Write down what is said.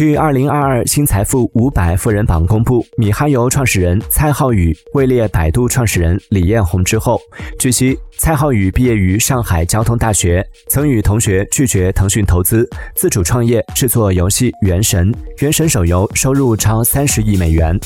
据二零二二新财富五百富人榜公布米哈游创始人蔡浩宇位列百度创始人李彦宏之后据悉蔡浩宇毕业于上海交通大学曾与同学拒绝腾讯投资自主创业制作游戏原神原神手游收入超三十亿美元。